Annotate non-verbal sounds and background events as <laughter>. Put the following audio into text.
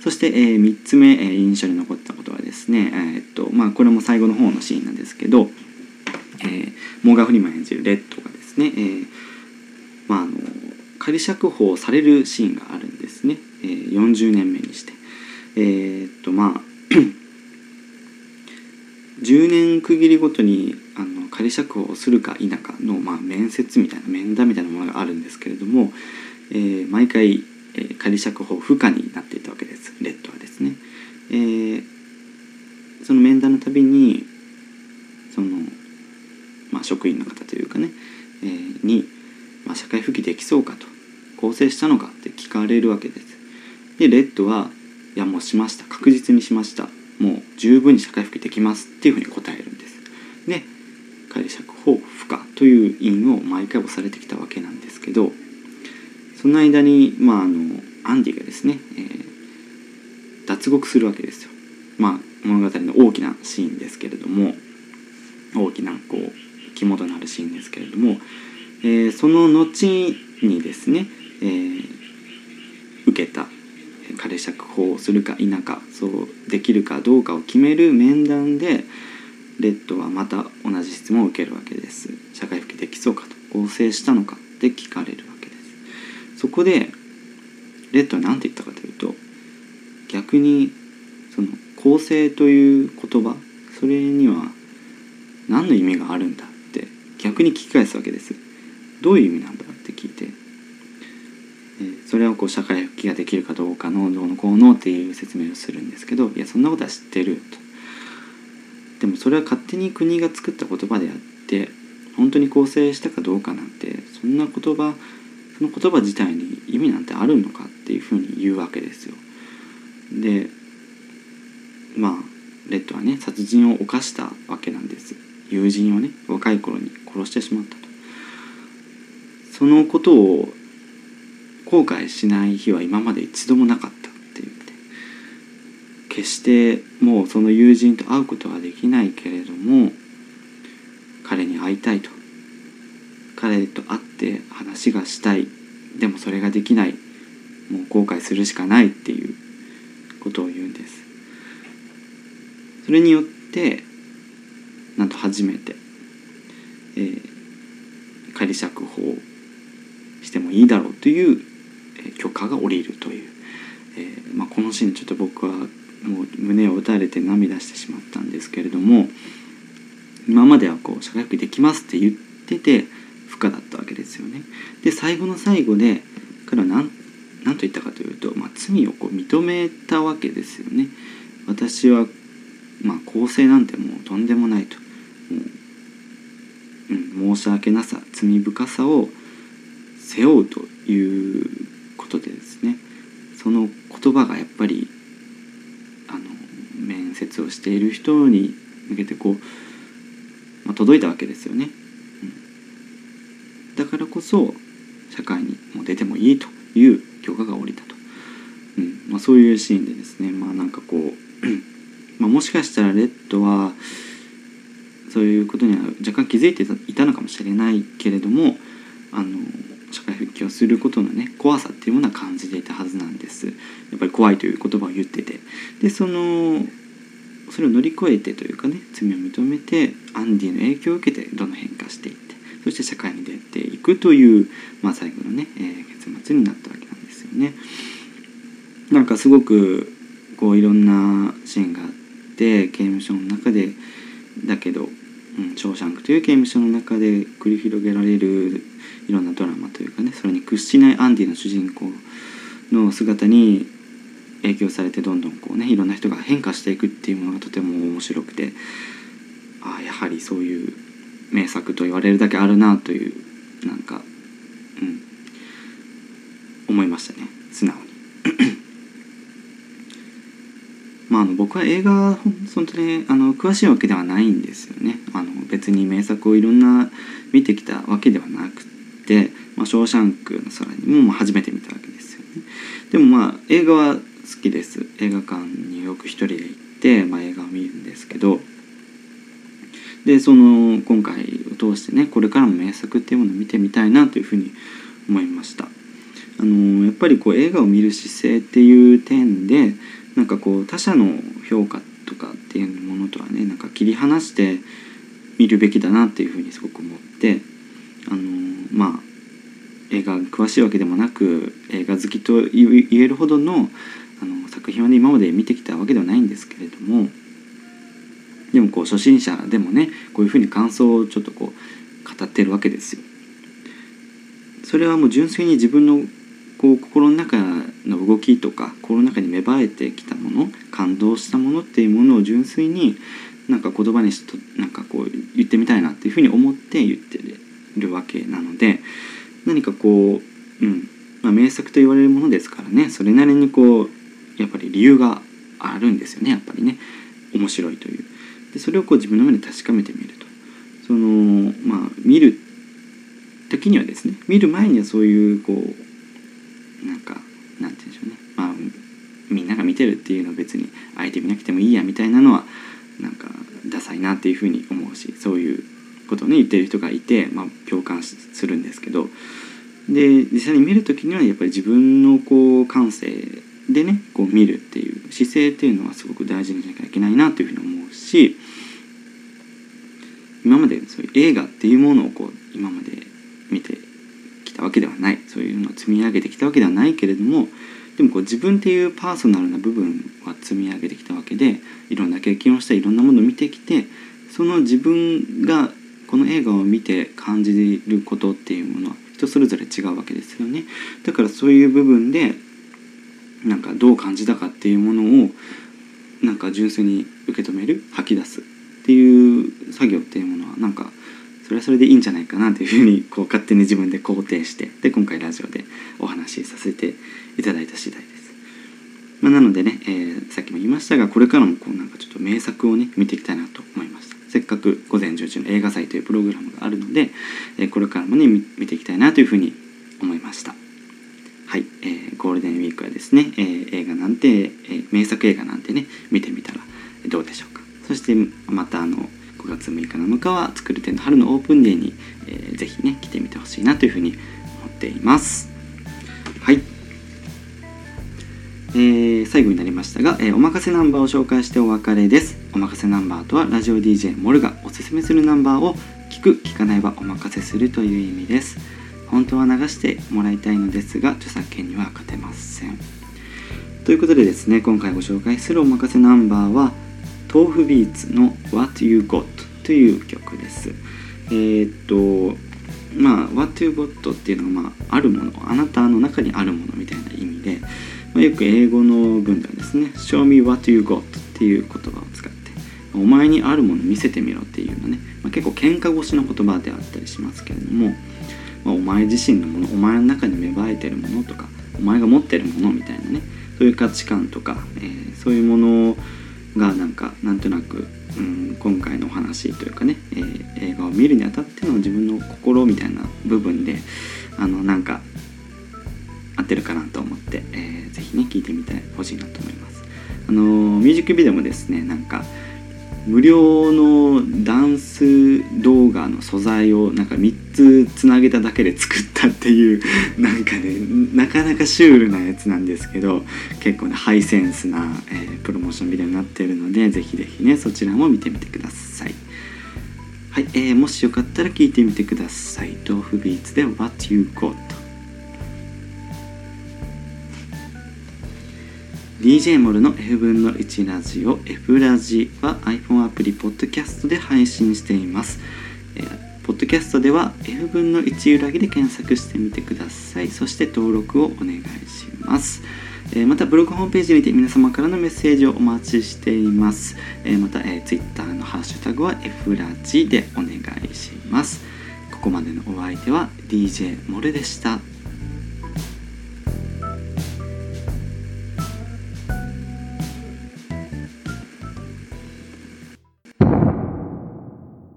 そして、えー、3つ目、えー、印象に残ったことはですね、えー、っとまあ、これも最後の方のシーンなんですけど、えー、モーガン・フリマン演じるレッドがですね、えーまあ、あの仮釈放されるシーンがあるんですね、えー、40年目にして。えー、っとまあ <clears throat> 10年区切りごとにあの仮釈放するか否かの、まあ、面接みたいな面談みたいなものがあるんですけれども、えー、毎回、え、仮釈放不可になっていたわけですレッドはですね。えー、その面談のたびにその、まあ、職員の方というかね、えー、に、まあ、社会復帰できそうかと更生したのかって聞かれるわけです。でレッドはいやもうしました確実にしましたもう十分に社会復帰できますっていうふうに答えるんです。で仮釈放不可という印を毎回押されてきたわけなんですけどその間に、まあ、あのアンディがですね、えー、脱獄するわけですよ。まあ、物語の大きなシーンですけれども大きなこう肝となるシーンですけれども、えー、その後にですね、えー、受けた仮釈放するか否かそうできるかどうかを決める面談でレッドはまた同じ質問を受けるわけです社会復帰できそうかと合成したのかって聞かれるわけですそこでレッドは何て言ったかというと逆にその構成という言葉それには何の意味があるんだって逆に聞き返すわけです。どういう意味なんだって聞いてえそれをこう社会復帰ができるかどうかのどうのこうのっていう説明をするんですけどいやそんなことは知ってると。でもそれは勝手に国が作った言葉であって本当に構成したかどうかなんてそんな言葉の言葉自体に意味なんてあるのかっていうふうに言うわけですよ。でまあレッドはね殺人を犯したわけなんです友人をね若い頃に殺してしまったと。そのことを後悔しない日は今まで一度もなかったって言って決してもうその友人と会うことはできないけれども彼に会いたいと彼と会って話がしたい。でもそれができない。もう後悔するしかないっていうことを言うんです。それによってなんと初めて、えー、仮釈放してもいいだろうという許可が下りるという、えー、まあ、このシーンちょっと僕はもう胸を打たれて涙してしまったんですけれども今まではこう社会復帰できますって言ってて不可だったわけですよね。で最後の最後で彼は何何と言ったかというと、まあ、罪をこう認めたわけですよね。私は、まあ、公正なんてもうとんでもないと。う、うん、申し訳なさ罪深さを背負うということでですねその言葉がやっぱりあの面接をしている人に向けてこう、まあ、届いたわけですよね、からこそ社会にも出てもいいという許可が下りたと、うん。まあ、そういうシーンでですねまあなんかこう <clears throat> まもしかしたらレッドはそういうことには若干気づいていたのかもしれないけれどもあの社会復帰をすることのね怖さっていうものは感じていたはずなんです。やっぱり怖いという言葉を言ってて。でそのそれを乗り越えてというかね罪を認めてアンディの影響を受けてどんどん変化していって。そして社会に出ていくという、まあ、最後のね、えー、結末になったわけなんですよね。なんかすごくこういろんなシーンがあって刑務所の中でだけど、うん、ショーシャンクという刑務所の中で繰り広げられるいろんなドラマというかねそれに屈しないアンディの主人公の姿に影響されてどんどんこうねいろんな人が変化していくっていうものがとても面白くてああやはりそういう名作と言われるだけあるなというなんかうん。思いましたね。素直に。<coughs> まあ、あの僕は映画本当にあの詳しいわけではないんですよね。あの別に名作をいろんな見てきたわけではなくて「まあ、ショーシャンクの空にも」まあ、初めて見たわけですよね。でもまあ映画は好きです。映画館によく一人で行って、まあ、映画を見るんですけどでその今回を通してねこれからも名作っていうものを見てみたいなというふうに思いました。あのやっぱりこう映画を見る姿勢っていう点でなんかこう他者の評価とかっていうものとはねなんか切り離して見るべきだなっていうふうにすごく思ってあのまあ映画詳しいわけでもなく映画好きと言えるほどのあの作品はね今まで見てきたわけではないんですけれどもでもこう初心者でもねこういうふうに感想をちょっとこう語ってるわけですよ。それはもう純粋に自分のこう心の中の動きとか心の中に芽生えてきたもの感動したものっていうものを純粋になんか言葉にしとなんかこう言ってみたいなっていうふうに思って言ってるわけなので何かこう、うんまあ、名作と言われるものですからねそれなりにこうやっぱり理由があるんですよねやっぱりね面白いというでそれをこう自分の目で確かめてみると。そのまあ見る時にはですね見る前にはそういうこうなんかなんて言うんでしょうね。まあみんなが見てるっていうのは別にあえて見なくてもいいやみたいなのはなんかダサいなっていうふうに思うしそういうことをね言ってる人がいて、まあ、共感するんですけど。で実際に見る時にはやっぱり自分のこう感性でねこう見るっていう姿勢っていうのはすごく大事にしなきゃいけないなというふうに思し今までそういう映画っていうものをこう今まで見てきたわけではない。そういうのを積み上げてきたわけではないけれどもでもこう自分っていうパーソナルな部分は積み上げてきたわけでいろんな経験をしていろんなものを見てきてその自分がこの映画を見て感じることっていうものは人それぞれ違うわけですよね。だからそういう部分でなんかどう感じたかっていうものをなんか純粋に受け止める吐き出すっていう作業っていうものはなんかそれはそれでいいんじゃないかなというふうにこう勝手に自分で肯定してで今回ラジオでお話しさせていただいた次第です。まあ、なのでね、えー、さっきも言いましたがこれからもこうなんかちょっと名作をね見ていきたいなと思いましたせっかく午前10時の映画祭というプログラムがあるので、えー、これからもね見ていきたいなというふうに思いましたはい、えー、ゴールデンウィークはですね、えー、映画なんて、えー、名作映画なんてね見てみたらどうでしょうか。そしてまたあの5月6日7日は作る点の春のオープンデーに、えー、ぜひね来てみてほしいなというふうに思っています。はい。えー、最後になりましたが、えー、おまかせナンバーを紹介してお別れです。おまかせナンバーとはラジオ DJ モルがおすすめするナンバーを聞く聞かないはお任せするという意味です。本当は流してもらいたいのですが著作権には勝てません。ということでですね今回ご紹介するおまかせナンバーは豆腐ビーツの What You Got という曲です。えー、っとまあ What You Got っていうのは、まあ、あるものあなたの中にあるものみたいな意味でまあ、よく英語の文ではですね「Show me what you got」っていう言葉を使って「お前にあるもの見せてみろ」っていうのね、まあ、結構喧嘩腰の言葉であったりしますけれども、まあ、お前自身のものお前の中に芽生えてるものとかお前が持ってるものみたいなねそういう価値観とか、えー、そういうものがなんかなんとなく、うん、今回のお話というかね、えー、映画を見るにあたっての自分の心みたいな部分であのなんか合ってるかなと思って、えー、ぜひね聞いてみてほしいなと思います。あのミュージックビデオもですねなんか無料のダンス動画の素材をなんか3つつなげただけで作ったっていう <laughs> なんかねなかなかシュールなやつなんですけど結構ねハイセンスな、えー、プロモーションビデオになってるのでぜひぜひねそちらも見てみてください。はい、えー、もしよかったら聞いてみてください。豆腐ビーツで What You Got DJ モルの F 分の1ラジオ F ラジは iPhone アプリポッドキャストで配信しています。えー、ポッドキャストでは F 分の1裏切で検索してみてください。そして登録をお願いします。えー、またブログホームページにて皆様からのメッセージをお待ちしています。えー、また、え、Twitter のハッシュタグは F ラジでお願いします。ここまでのお相手は DJ モルでした。